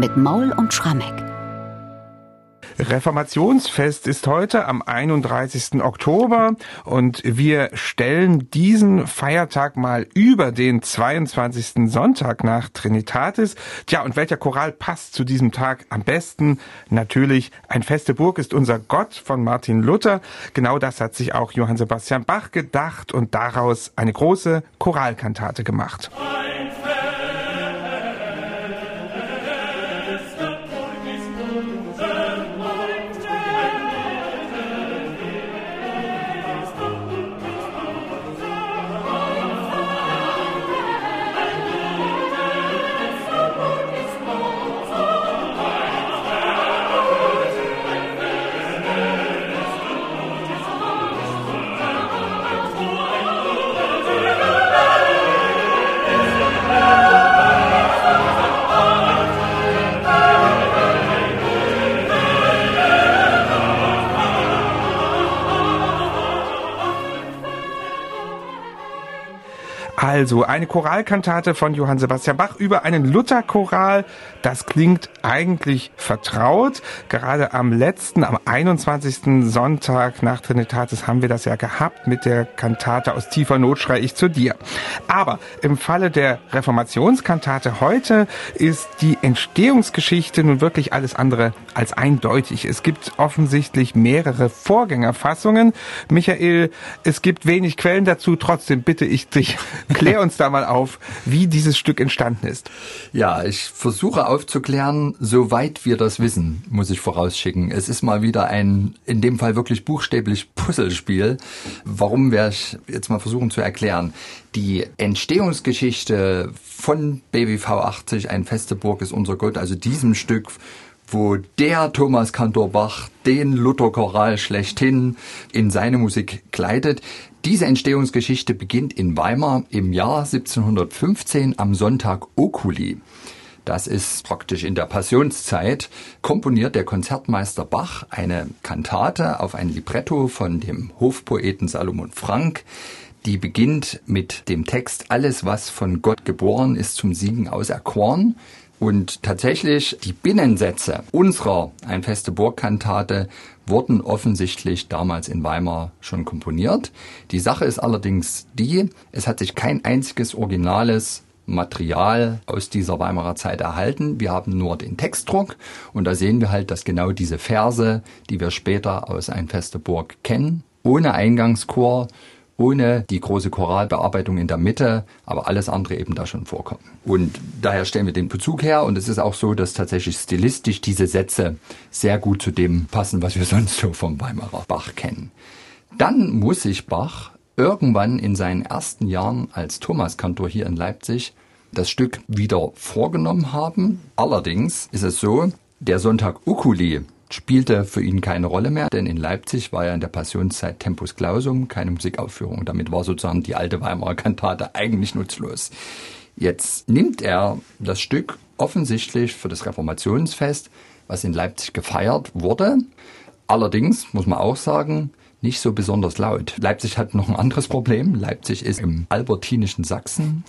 mit Maul und Schrammeck. Reformationsfest ist heute am 31. Oktober und wir stellen diesen Feiertag mal über den 22. Sonntag nach Trinitatis. Tja, und welcher Choral passt zu diesem Tag am besten? Natürlich, ein feste Burg ist unser Gott von Martin Luther. Genau das hat sich auch Johann Sebastian Bach gedacht und daraus eine große Choralkantate gemacht. Also eine Choralkantate von Johann Sebastian Bach über einen Lutherchoral. Das klingt eigentlich vertraut. Gerade am letzten, am 21. Sonntag nach Trinitatis haben wir das ja gehabt mit der Kantate aus tiefer Not schrei ich zu dir. Aber im Falle der Reformationskantate heute ist die Entstehungsgeschichte nun wirklich alles andere als eindeutig. Es gibt offensichtlich mehrere Vorgängerfassungen. Michael, es gibt wenig Quellen dazu. Trotzdem bitte ich dich, Klär uns da mal auf, wie dieses Stück entstanden ist. Ja, ich versuche aufzuklären, soweit wir das wissen, muss ich vorausschicken. Es ist mal wieder ein, in dem Fall wirklich buchstäblich Puzzlespiel. Warum werde ich jetzt mal versuchen zu erklären? Die Entstehungsgeschichte von BWV 80, ein feste Burg ist unser Gott, also diesem Stück wo der Thomas Kantor Bach den Luther-Choral schlechthin in seine Musik kleidet. Diese Entstehungsgeschichte beginnt in Weimar im Jahr 1715 am Sonntag Oculi. Das ist praktisch in der Passionszeit, komponiert der Konzertmeister Bach eine Kantate auf ein Libretto von dem Hofpoeten Salomon Frank. Die beginnt mit dem Text Alles, was von Gott geboren ist, zum Siegen auserkoren. Und tatsächlich die Binnensätze unserer Ein feste Burgkantate wurden offensichtlich damals in Weimar schon komponiert. Die Sache ist allerdings die, es hat sich kein einziges originales Material aus dieser Weimarer Zeit erhalten. Wir haben nur den Textdruck und da sehen wir halt, dass genau diese Verse, die wir später aus Ein feste Burg kennen, ohne Eingangschor ohne die große Choralbearbeitung in der Mitte, aber alles andere eben da schon vorkommen. Und daher stellen wir den Bezug her und es ist auch so, dass tatsächlich stilistisch diese Sätze sehr gut zu dem passen, was wir sonst so vom Weimarer Bach kennen. Dann muss sich Bach irgendwann in seinen ersten Jahren als Thomaskantor hier in Leipzig das Stück wieder vorgenommen haben. Allerdings ist es so, der Sonntag Ukuli, spielte für ihn keine Rolle mehr, denn in Leipzig war ja in der Passionszeit Tempus Clausum, keine Musikaufführung. Damit war sozusagen die alte Weimarer Kantate eigentlich nutzlos. Jetzt nimmt er das Stück offensichtlich für das Reformationsfest, was in Leipzig gefeiert wurde. Allerdings muss man auch sagen, nicht so besonders laut. Leipzig hat noch ein anderes Problem. Leipzig ist im albertinischen Sachsen,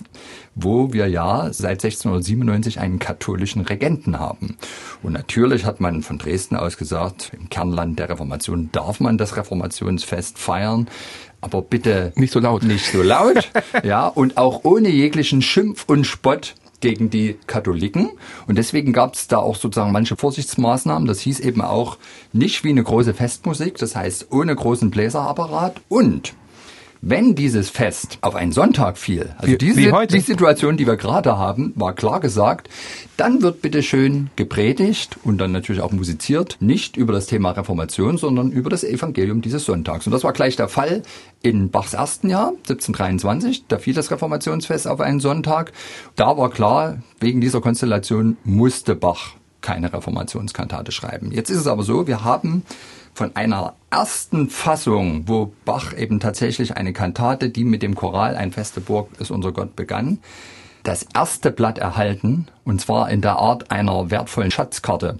wo wir ja seit 1697 einen katholischen Regenten haben. Und natürlich hat man von Dresden aus gesagt, im Kernland der Reformation darf man das Reformationsfest feiern aber bitte nicht so laut. Nicht so laut, ja, und auch ohne jeglichen Schimpf und Spott gegen die Katholiken. Und deswegen gab es da auch sozusagen manche Vorsichtsmaßnahmen. Das hieß eben auch nicht wie eine große Festmusik, das heißt ohne großen Bläserapparat und wenn dieses Fest auf einen Sonntag fiel, also wie, diese wie die Situation, die wir gerade haben, war klar gesagt, dann wird bitte schön gepredigt und dann natürlich auch musiziert, nicht über das Thema Reformation, sondern über das Evangelium dieses Sonntags. Und das war gleich der Fall in Bachs ersten Jahr, 1723. Da fiel das Reformationsfest auf einen Sonntag. Da war klar, wegen dieser Konstellation musste Bach keine Reformationskantate schreiben. Jetzt ist es aber so, wir haben von einer ersten Fassung, wo Bach eben tatsächlich eine Kantate, die mit dem Choral Ein feste Burg ist unser Gott begann, das erste Blatt erhalten, und zwar in der Art einer wertvollen Schatzkarte,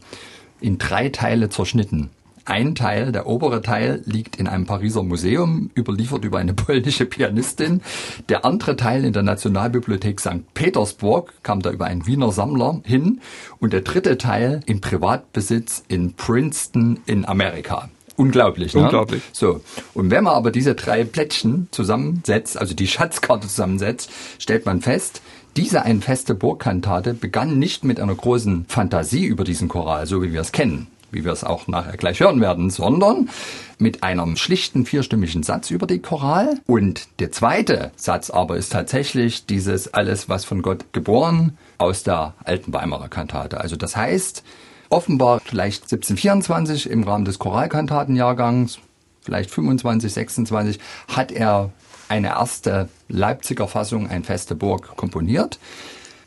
in drei Teile zerschnitten. Ein Teil, der obere Teil, liegt in einem Pariser Museum, überliefert über eine polnische Pianistin. Der andere Teil in der Nationalbibliothek St. Petersburg kam da über einen Wiener Sammler hin. Und der dritte Teil in Privatbesitz in Princeton in Amerika. Unglaublich, ne? Unglaublich. So. Und wenn man aber diese drei Plättchen zusammensetzt, also die Schatzkarte zusammensetzt, stellt man fest, diese ein feste Burgkantate begann nicht mit einer großen Fantasie über diesen Choral, so wie wir es kennen, wie wir es auch nachher gleich hören werden, sondern mit einem schlichten vierstimmigen Satz über die Choral. Und der zweite Satz aber ist tatsächlich dieses alles, was von Gott geboren, aus der alten Weimarer Kantate. Also das heißt, offenbar vielleicht 1724 im Rahmen des Choralkantatenjahrgangs, vielleicht 25, 26, hat er eine erste Leipziger Fassung, ein feste Burg, komponiert.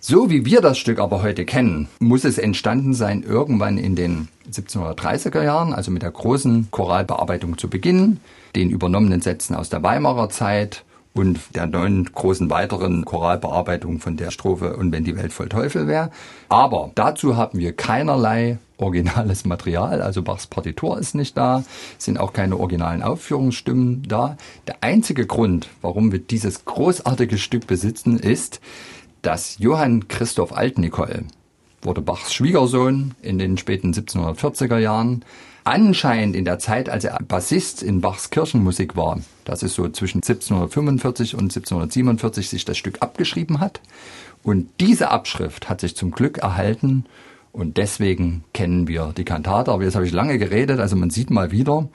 So wie wir das Stück aber heute kennen, muss es entstanden sein irgendwann in den 1730er Jahren, also mit der großen Choralbearbeitung zu Beginn, den übernommenen Sätzen aus der Weimarer Zeit und der neuen großen weiteren Choralbearbeitung von der Strophe Und wenn die Welt voll Teufel wäre. Aber dazu haben wir keinerlei originales Material, also Bachs Partitur ist nicht da, sind auch keine originalen Aufführungsstimmen da. Der einzige Grund, warum wir dieses großartige Stück besitzen, ist, dass Johann Christoph Altnicol wurde Bachs Schwiegersohn in den späten 1740er Jahren, anscheinend in der Zeit, als er Bassist in Bachs Kirchenmusik war, das ist so zwischen 1745 und 1747 sich das Stück abgeschrieben hat. Und diese Abschrift hat sich zum Glück erhalten und deswegen kennen wir die Kantate. Aber jetzt habe ich lange geredet. Also man sieht mal wieder,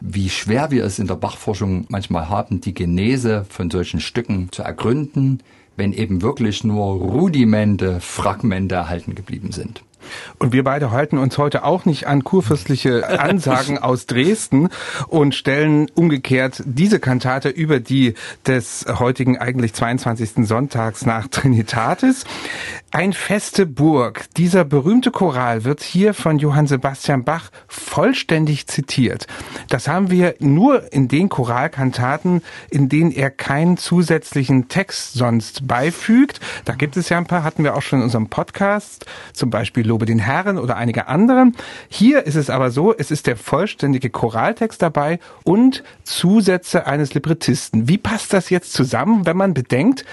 wie schwer wir es in der Bachforschung manchmal haben, die Genese von solchen Stücken zu ergründen, wenn eben wirklich nur Rudimente, Fragmente erhalten geblieben sind. Und wir beide halten uns heute auch nicht an kurfürstliche Ansagen aus Dresden und stellen umgekehrt diese Kantate über die des heutigen eigentlich 22. Sonntags nach Trinitatis. Ein feste Burg. Dieser berühmte Choral wird hier von Johann Sebastian Bach vollständig zitiert. Das haben wir nur in den Choralkantaten, in denen er keinen zusätzlichen Text sonst beifügt. Da gibt es ja ein paar, hatten wir auch schon in unserem Podcast, zum Beispiel Lobe den Herren oder einige andere. Hier ist es aber so, es ist der vollständige Choraltext dabei und Zusätze eines Librettisten. Wie passt das jetzt zusammen, wenn man bedenkt,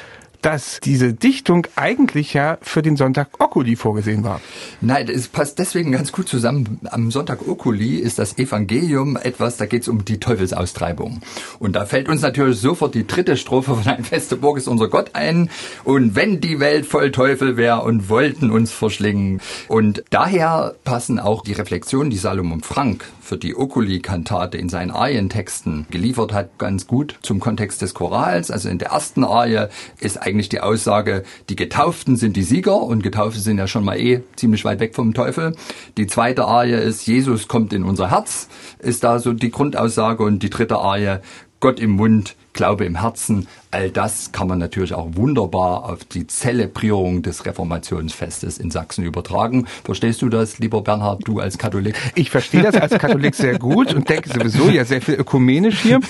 dass diese Dichtung eigentlich ja für den Sonntag Oculi vorgesehen war. Nein, es passt deswegen ganz gut zusammen. Am Sonntag Oculi ist das Evangelium etwas, da geht es um die Teufelsaustreibung. Und da fällt uns natürlich sofort die dritte Strophe von Ein feste Burg ist unser Gott ein. Und wenn die Welt voll Teufel wäre und wollten uns verschlingen. Und daher passen auch die Reflexionen, die Salomon Frank für die Oculi-Kantate in seinen Arientexten geliefert hat, ganz gut zum Kontext des Chorals. Also in der ersten Arie ist eigentlich die Aussage, die Getauften sind die Sieger und Getaufte sind ja schon mal eh ziemlich weit weg vom Teufel. Die zweite Arie ist, Jesus kommt in unser Herz, ist da so die Grundaussage und die dritte Arie, Gott im Mund, Glaube im Herzen, all das kann man natürlich auch wunderbar auf die Zelebrierung des Reformationsfestes in Sachsen übertragen. Verstehst du das, lieber Bernhard, du als Katholik? Ich verstehe das als Katholik sehr gut und denke sowieso ja sehr viel ökumenisch hier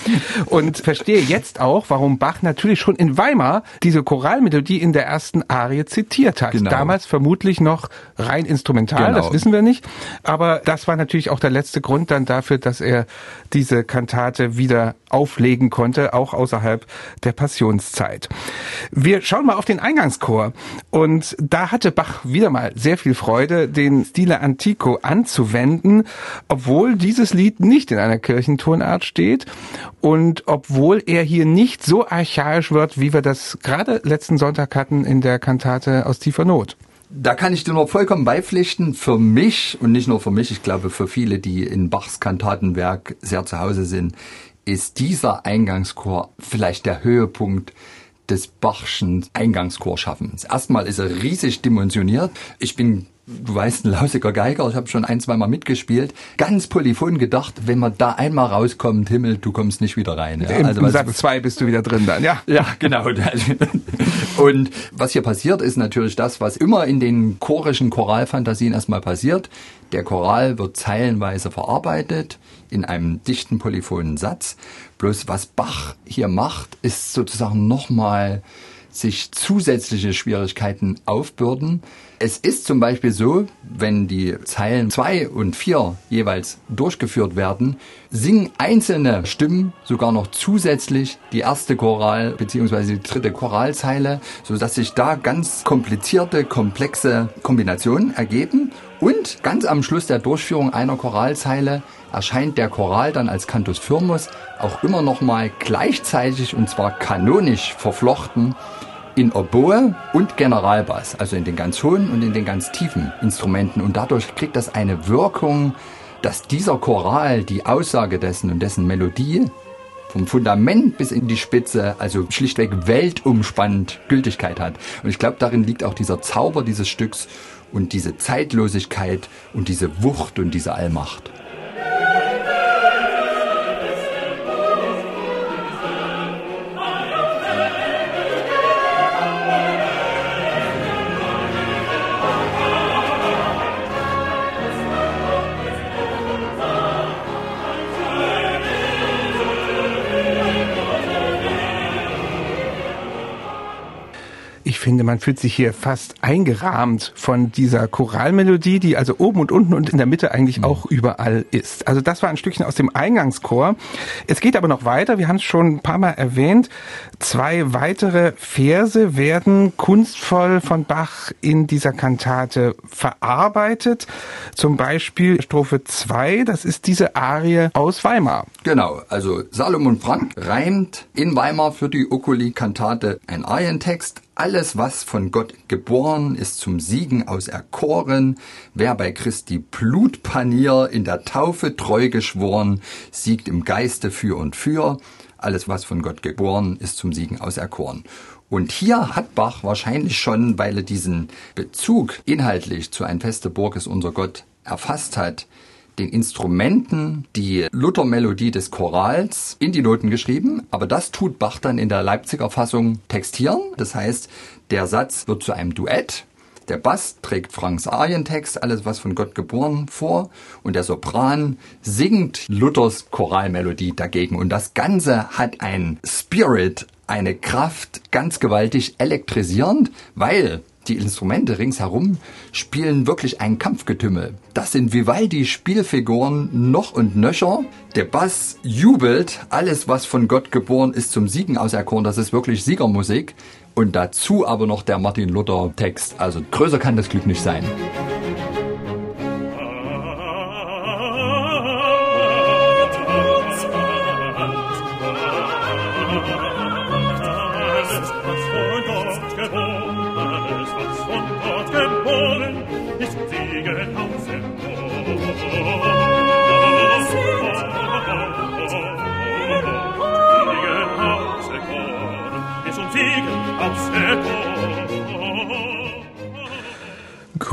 und verstehe jetzt auch, warum Bach natürlich schon in Weimar diese Choralmelodie in der ersten Arie zitiert hat. Genau. Damals vermutlich noch rein instrumental, genau. das wissen wir nicht, aber das war natürlich auch der letzte Grund dann dafür, dass er diese Kantate wieder auflegen konnte, auch außerhalb der Passionszeit. Wir schauen mal auf den Eingangschor und da hatte Bach wieder mal sehr viel Freude, den Stile Antico anzuwenden, obwohl dieses Lied nicht in einer Kirchentonart steht und obwohl er hier nicht so archaisch wird, wie wir das gerade letzten Sonntag hatten in der Kantate aus tiefer Not. Da kann ich dir nur vollkommen beipflichten. Für mich und nicht nur für mich, ich glaube für viele, die in Bachs Kantatenwerk sehr zu Hause sind, ist dieser Eingangschor vielleicht der Höhepunkt des Bachschen Eingangchorschaffens. Erstmal ist er riesig dimensioniert. Ich bin du weißt, ein lausiger Geiger, ich habe schon ein, zwei Mal mitgespielt, ganz polyphon gedacht, wenn man da einmal rauskommt, Himmel, du kommst nicht wieder rein. Ja? Im also, Satz zwei bist du wieder drin dann, ja. Ja, genau. Und was hier passiert, ist natürlich das, was immer in den chorischen Choralfantasien erstmal passiert. Der Choral wird zeilenweise verarbeitet in einem dichten polyphonen Satz. Bloß was Bach hier macht, ist sozusagen nochmal sich zusätzliche Schwierigkeiten aufbürden. Es ist zum Beispiel so, wenn die Zeilen zwei und vier jeweils durchgeführt werden, singen einzelne Stimmen sogar noch zusätzlich die erste Choral bzw. die dritte Choralzeile, so dass sich da ganz komplizierte, komplexe Kombinationen ergeben. Und ganz am Schluss der Durchführung einer Choralzeile erscheint der Choral dann als Cantus Firmus auch immer noch mal gleichzeitig und zwar kanonisch verflochten in Oboe und Generalbass, also in den ganz hohen und in den ganz tiefen Instrumenten. Und dadurch kriegt das eine Wirkung, dass dieser Choral die Aussage dessen und dessen Melodie vom Fundament bis in die Spitze, also schlichtweg weltumspannend Gültigkeit hat. Und ich glaube, darin liegt auch dieser Zauber dieses Stücks und diese Zeitlosigkeit und diese Wucht und diese Allmacht. Finde, man fühlt sich hier fast eingerahmt von dieser Choralmelodie, die also oben und unten und in der Mitte eigentlich mhm. auch überall ist. Also das war ein Stückchen aus dem Eingangschor. Es geht aber noch weiter. Wir haben es schon ein paar Mal erwähnt. Zwei weitere Verse werden kunstvoll von Bach in dieser Kantate verarbeitet. Zum Beispiel Strophe 2, das ist diese Arie aus Weimar. Genau, also Salomon Frank reimt in Weimar für die Oculi-Kantate ein Arientext alles, was von Gott geboren, ist zum Siegen auserkoren. Wer bei Christi Blutpanier in der Taufe treu geschworen, siegt im Geiste für und für. Alles, was von Gott geboren, ist zum Siegen auserkoren. Und hier hat Bach wahrscheinlich schon, weil er diesen Bezug inhaltlich zu ein feste Burg ist unser Gott erfasst hat, den Instrumenten die Luther-Melodie des Chorals in die Noten geschrieben, aber das tut Bach dann in der Leipziger Fassung textieren. Das heißt, der Satz wird zu einem Duett. Der Bass trägt Franks Arientext, alles was von Gott geboren, vor und der Sopran singt Luthers Choralmelodie dagegen. Und das Ganze hat ein Spirit, eine Kraft, ganz gewaltig elektrisierend, weil die Instrumente ringsherum spielen wirklich ein Kampfgetümmel. Das sind Vivaldi Spielfiguren noch und nöcher. Der Bass jubelt. Alles, was von Gott geboren ist, zum Siegen auserkoren. Das ist wirklich Siegermusik. Und dazu aber noch der Martin Luther Text. Also größer kann das Glück nicht sein.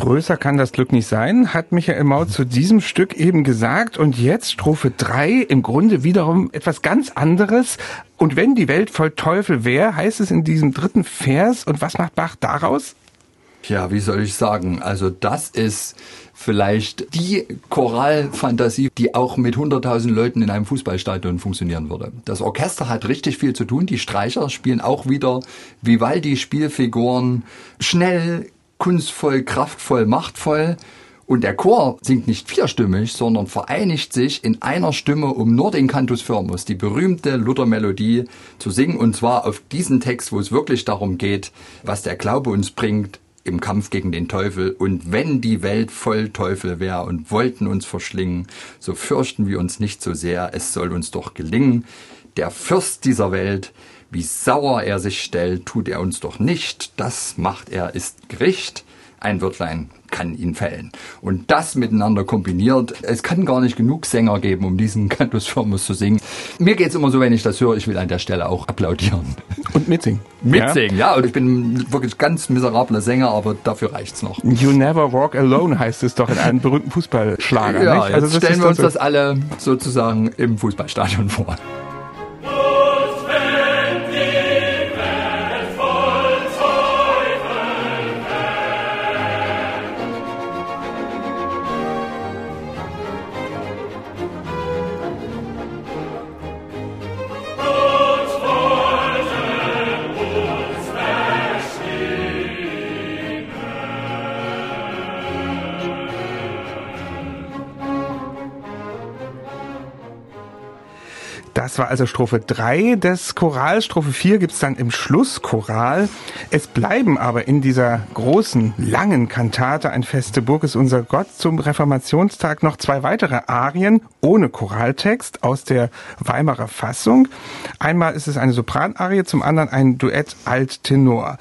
Größer kann das Glück nicht sein, hat Michael Maut zu diesem Stück eben gesagt. Und jetzt Strophe 3, im Grunde wiederum etwas ganz anderes. Und wenn die Welt voll Teufel wäre, heißt es in diesem dritten Vers. Und was macht Bach daraus? Ja, wie soll ich sagen? Also das ist vielleicht die Choralfantasie, die auch mit 100.000 Leuten in einem Fußballstadion funktionieren würde. Das Orchester hat richtig viel zu tun. Die Streicher spielen auch wieder Vivaldi Spielfiguren schnell, kunstvoll, kraftvoll, machtvoll. Und der Chor singt nicht vierstimmig, sondern vereinigt sich in einer Stimme, um nur den Cantus Firmus, die berühmte Luther-Melodie, zu singen. Und zwar auf diesen Text, wo es wirklich darum geht, was der Glaube uns bringt im Kampf gegen den Teufel. Und wenn die Welt voll Teufel wäre und wollten uns verschlingen, so fürchten wir uns nicht so sehr. Es soll uns doch gelingen. Der Fürst dieser Welt, wie sauer er sich stellt, tut er uns doch nicht. Das macht er, ist Gericht. Ein Wörtlein kann ihn fällen. Und das miteinander kombiniert, es kann gar nicht genug Sänger geben, um diesen Cantus Firmus zu singen. Mir geht's immer so, wenn ich das höre, ich will an der Stelle auch applaudieren. Und mitsingen. Mitsingen, ja. ja. Und ich bin wirklich ganz miserabler Sänger, aber dafür reicht's noch. You never walk alone heißt es doch in einem berühmten Fußballschlager. Ja, nicht? Also stellen wir uns so das alle sozusagen im Fußballstadion vor. War also Strophe 3 des Chorals. Strophe 4 gibt's dann im Schlusschoral. Es bleiben aber in dieser großen, langen Kantate Ein feste Burg ist unser Gott zum Reformationstag noch zwei weitere Arien ohne Choraltext aus der Weimarer Fassung. Einmal ist es eine Sopranarie, zum anderen ein Duett Alt-Tenor.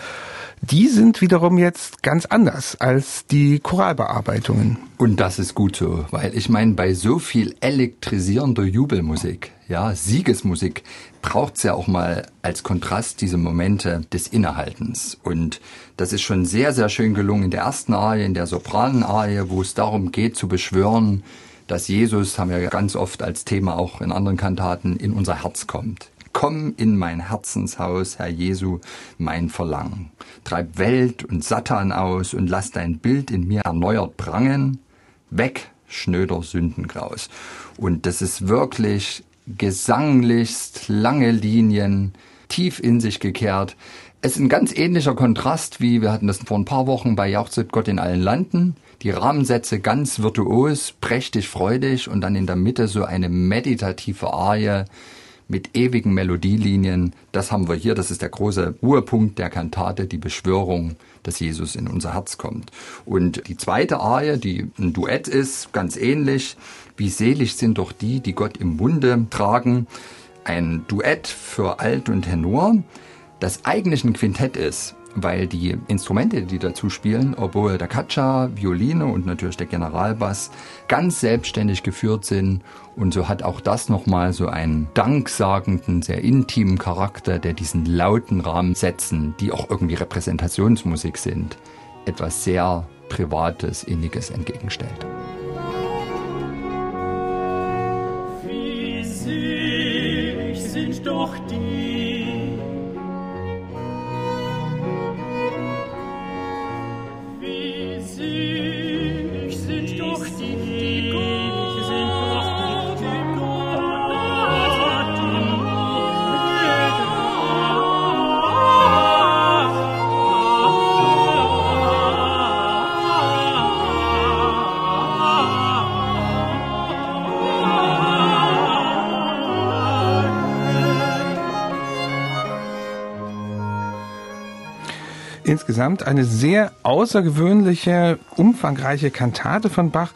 Die sind wiederum jetzt ganz anders als die Choralbearbeitungen. Und das ist gut so, weil ich meine, bei so viel elektrisierender Jubelmusik, ja, Siegesmusik, braucht's ja auch mal als Kontrast diese Momente des Innehaltens. Und das ist schon sehr, sehr schön gelungen in der ersten Arie, in der Sopranenarie, wo es darum geht zu beschwören, dass Jesus, haben wir ganz oft als Thema auch in anderen Kantaten, in unser Herz kommt. Komm in mein Herzenshaus, Herr Jesu, mein Verlangen. Treib Welt und Satan aus und lass dein Bild in mir erneuert prangen. Weg, schnöder Sündengraus. Und das ist wirklich gesanglichst lange Linien, tief in sich gekehrt. Es ist ein ganz ähnlicher Kontrast, wie wir hatten das vor ein paar Wochen bei Jauchzet Gott in allen Landen. Die Rahmensätze ganz virtuos, prächtig, freudig und dann in der Mitte so eine meditative Arie, mit ewigen Melodielinien. Das haben wir hier. Das ist der große Ruhepunkt der Kantate, die Beschwörung, dass Jesus in unser Herz kommt. Und die zweite Arie, die ein Duett ist, ganz ähnlich. Wie selig sind doch die, die Gott im Munde tragen. Ein Duett für Alt und Tenor, das eigentlich ein Quintett ist weil die Instrumente, die dazu spielen, Oboe da Caccia, Violine und natürlich der Generalbass, ganz selbstständig geführt sind. Und so hat auch das nochmal so einen danksagenden, sehr intimen Charakter, der diesen lauten Rahmen setzen, die auch irgendwie Repräsentationsmusik sind, etwas sehr Privates, Inniges entgegenstellt. Wie selig sind doch die, insgesamt eine sehr außergewöhnliche, umfangreiche Kantate von Bach.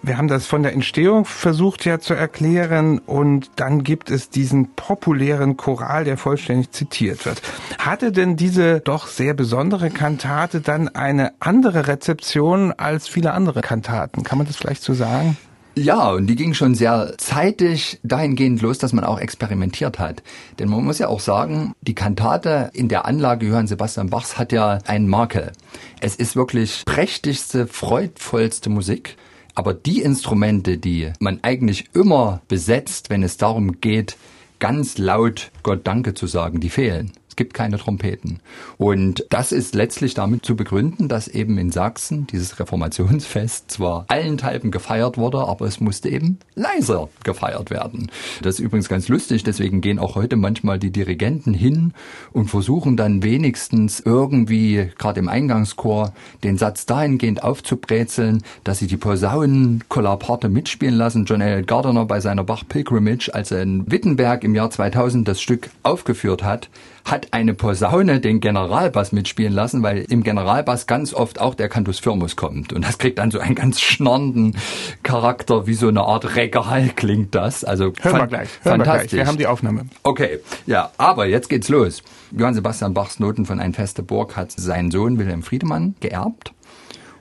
Wir haben das von der Entstehung versucht ja zu erklären und dann gibt es diesen populären Choral, der vollständig zitiert wird. Hatte denn diese doch sehr besondere Kantate dann eine andere Rezeption als viele andere Kantaten? Kann man das vielleicht so sagen? Ja, und die ging schon sehr zeitig dahingehend los, dass man auch experimentiert hat. Denn man muss ja auch sagen, die Kantate in der Anlage Johann Sebastian Bachs hat ja einen Makel. Es ist wirklich prächtigste, freudvollste Musik. Aber die Instrumente, die man eigentlich immer besetzt, wenn es darum geht, ganz laut Gott Danke zu sagen, die fehlen. Es gibt keine Trompeten. Und das ist letztlich damit zu begründen, dass eben in Sachsen dieses Reformationsfest zwar allenthalben gefeiert wurde, aber es musste eben leiser gefeiert werden. Das ist übrigens ganz lustig, deswegen gehen auch heute manchmal die Dirigenten hin und versuchen dann wenigstens irgendwie, gerade im Eingangschor, den Satz dahingehend aufzubrezeln, dass sie die Posaunen Kollaparte mitspielen lassen. John Elliott Gardiner bei seiner Bach Pilgrimage, als er in Wittenberg im Jahr 2000 das Stück aufgeführt hat, hat eine Posaune den Generalbass mitspielen lassen, weil im Generalbass ganz oft auch der Cantus Firmus kommt. Und das kriegt dann so einen ganz schnorrenden Charakter, wie so eine Art Regal klingt das. Also Hören wir gleich. Hören fantastisch. Wir, gleich. wir haben die Aufnahme. Okay, ja, aber jetzt geht's los. Johann Sebastian Bachs Noten von Ein feste Burg hat sein Sohn Wilhelm Friedemann geerbt.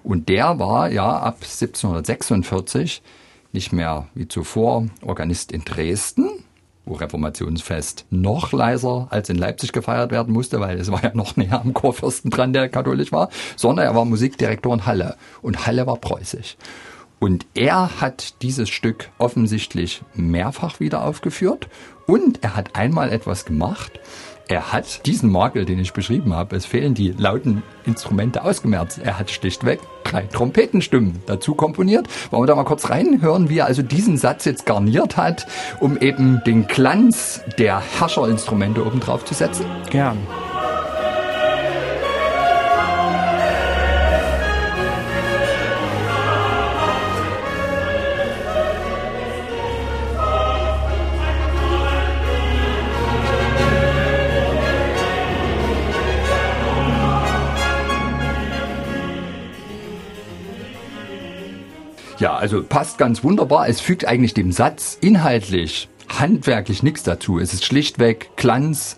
Und der war ja ab 1746 nicht mehr wie zuvor Organist in Dresden, Reformationsfest noch leiser als in Leipzig gefeiert werden musste, weil es war ja noch näher am Chorfürsten dran, der katholisch war, sondern er war Musikdirektor in Halle und Halle war preußisch. Und er hat dieses Stück offensichtlich mehrfach wieder aufgeführt und er hat einmal etwas gemacht, er hat diesen Makel, den ich beschrieben habe, es fehlen die lauten Instrumente ausgemerzt. Er hat schlichtweg drei Trompetenstimmen dazu komponiert. Wollen wir da mal kurz reinhören, wie er also diesen Satz jetzt garniert hat, um eben den Glanz der Herrscherinstrumente obendrauf zu setzen? Gern. Ja, also passt ganz wunderbar. Es fügt eigentlich dem Satz inhaltlich, handwerklich nichts dazu. Es ist schlichtweg Glanz,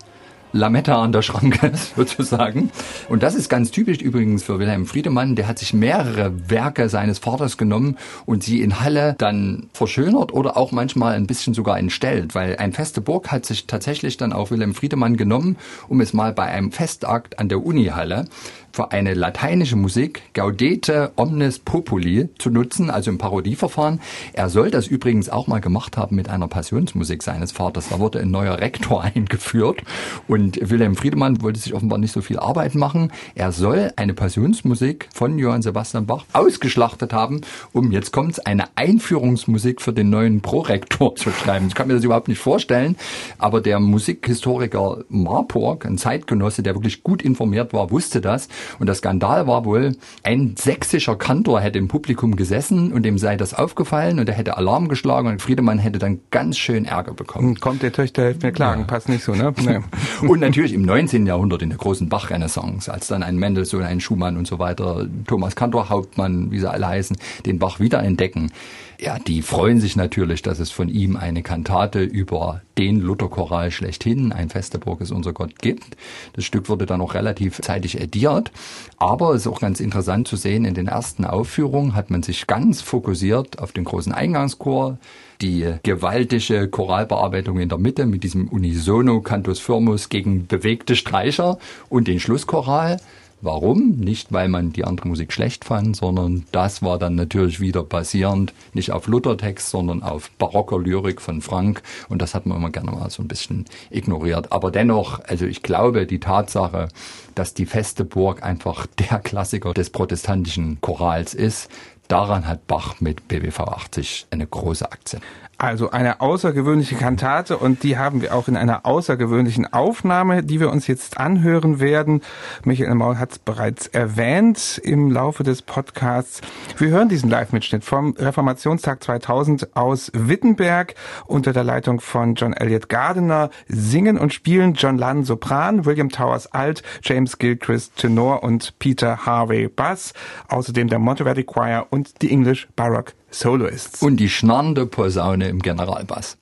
Lametta an der Schranke sozusagen. Und das ist ganz typisch übrigens für Wilhelm Friedemann. Der hat sich mehrere Werke seines Vaters genommen und sie in Halle dann verschönert oder auch manchmal ein bisschen sogar entstellt, weil ein feste Burg hat sich tatsächlich dann auch Wilhelm Friedemann genommen, um es mal bei einem Festakt an der Uni-Halle für eine lateinische Musik Gaudete omnes populi zu nutzen, also im Parodieverfahren. Er soll das übrigens auch mal gemacht haben mit einer Passionsmusik seines Vaters. Da wurde ein neuer Rektor eingeführt und Wilhelm Friedemann wollte sich offenbar nicht so viel Arbeit machen. Er soll eine Passionsmusik von Johann Sebastian Bach ausgeschlachtet haben, um jetzt kommt's eine Einführungsmusik für den neuen Prorektor zu schreiben. Ich kann mir das überhaupt nicht vorstellen, aber der Musikhistoriker Marburg, ein Zeitgenosse, der wirklich gut informiert war, wusste das und der Skandal war wohl, ein sächsischer Kantor hätte im Publikum gesessen und dem sei das aufgefallen und er hätte Alarm geschlagen und Friedemann hätte dann ganz schön Ärger bekommen. Hm, kommt der Töchter hilft mir klagen, ja. passt nicht so, ne? Nee. und natürlich im 19. Jahrhundert in der großen Bach-Renaissance, als dann ein Mendelssohn, ein Schumann und so weiter, Thomas Kantor, Hauptmann, wie sie alle heißen, den Bach wieder entdecken ja, die freuen sich natürlich, dass es von ihm eine Kantate über den Lutherchoral schlechthin, ein feste Burg ist unser Gott, gibt. Das Stück wurde dann auch relativ zeitig ediert. Aber es ist auch ganz interessant zu sehen, in den ersten Aufführungen hat man sich ganz fokussiert auf den großen Eingangschor, die gewaltige Choralbearbeitung in der Mitte mit diesem Unisono Cantus Firmus gegen bewegte Streicher und den Schlusschoral. Warum? Nicht, weil man die andere Musik schlecht fand, sondern das war dann natürlich wieder basierend nicht auf Luthertext, sondern auf barocker Lyrik von Frank. Und das hat man immer gerne mal so ein bisschen ignoriert. Aber dennoch, also ich glaube, die Tatsache, dass die feste Burg einfach der Klassiker des protestantischen Chorals ist, daran hat Bach mit BWV 80 eine große Aktie. Also eine außergewöhnliche Kantate und die haben wir auch in einer außergewöhnlichen Aufnahme, die wir uns jetzt anhören werden. Michael Maul hat es bereits erwähnt im Laufe des Podcasts. Wir hören diesen Live-Mitschnitt vom Reformationstag 2000 aus Wittenberg unter der Leitung von John Elliott Gardiner. Singen und spielen John Lunn Sopran, William Towers Alt, James Gilchrist Tenor und Peter Harvey Bass. Außerdem der Monteverdi Choir und die English Baroque Soloists. Und die schnarrende Posaune im Generalbass.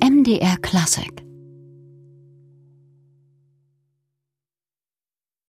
MDR Classic